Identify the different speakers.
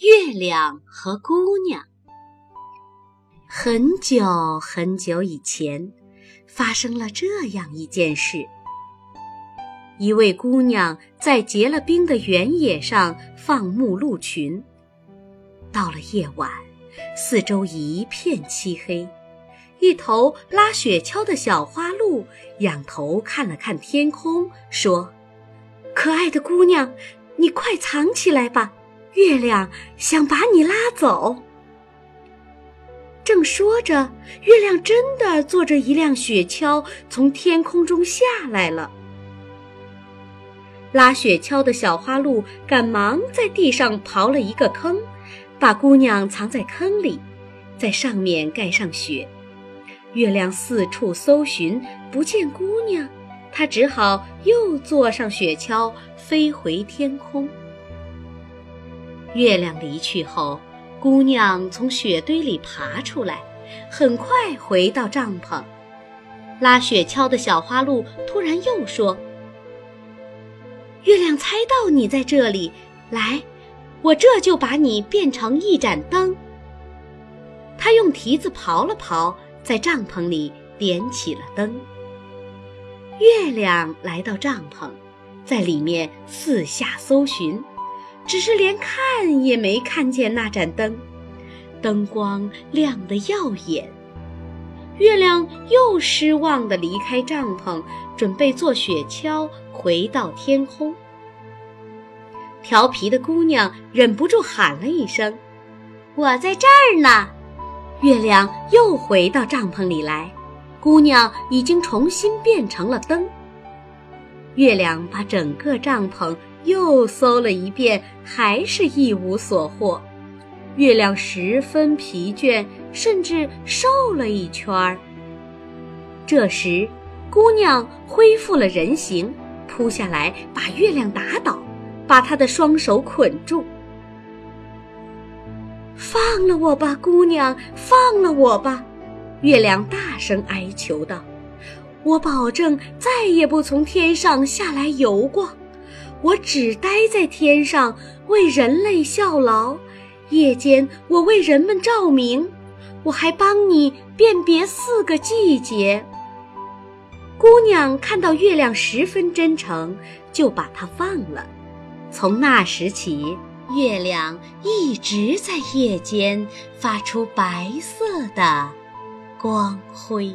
Speaker 1: 月亮和姑娘。很久很久以前，发生了这样一件事：一位姑娘在结了冰的原野上放牧鹿群。到了夜晚，四周一片漆黑，一头拉雪橇的小花鹿仰头看了看天空，说：“可爱的姑娘，你快藏起来吧。”月亮想把你拉走。正说着，月亮真的坐着一辆雪橇从天空中下来了。拉雪橇的小花鹿赶忙在地上刨了一个坑，把姑娘藏在坑里，在上面盖上雪。月亮四处搜寻，不见姑娘，它只好又坐上雪橇，飞回天空。月亮离去后，姑娘从雪堆里爬出来，很快回到帐篷。拉雪橇的小花鹿突然又说：“月亮猜到你在这里，来，我这就把你变成一盏灯。”他用蹄子刨了刨，在帐篷里点起了灯。月亮来到帐篷，在里面四下搜寻。只是连看也没看见那盏灯，灯光亮得耀眼。月亮又失望地离开帐篷，准备坐雪橇回到天空。调皮的姑娘忍不住喊了一声：“我在这儿呢！”月亮又回到帐篷里来，姑娘已经重新变成了灯。月亮把整个帐篷。又搜了一遍，还是一无所获。月亮十分疲倦，甚至瘦了一圈儿。这时，姑娘恢复了人形，扑下来把月亮打倒，把她的双手捆住。放了我吧，姑娘，放了我吧！月亮大声哀求道：“我保证再也不从天上下来游逛。”我只待在天上为人类效劳，夜间我为人们照明，我还帮你辨别四个季节。姑娘看到月亮十分真诚，就把它放了。从那时起，月亮一直在夜间发出白色的光辉。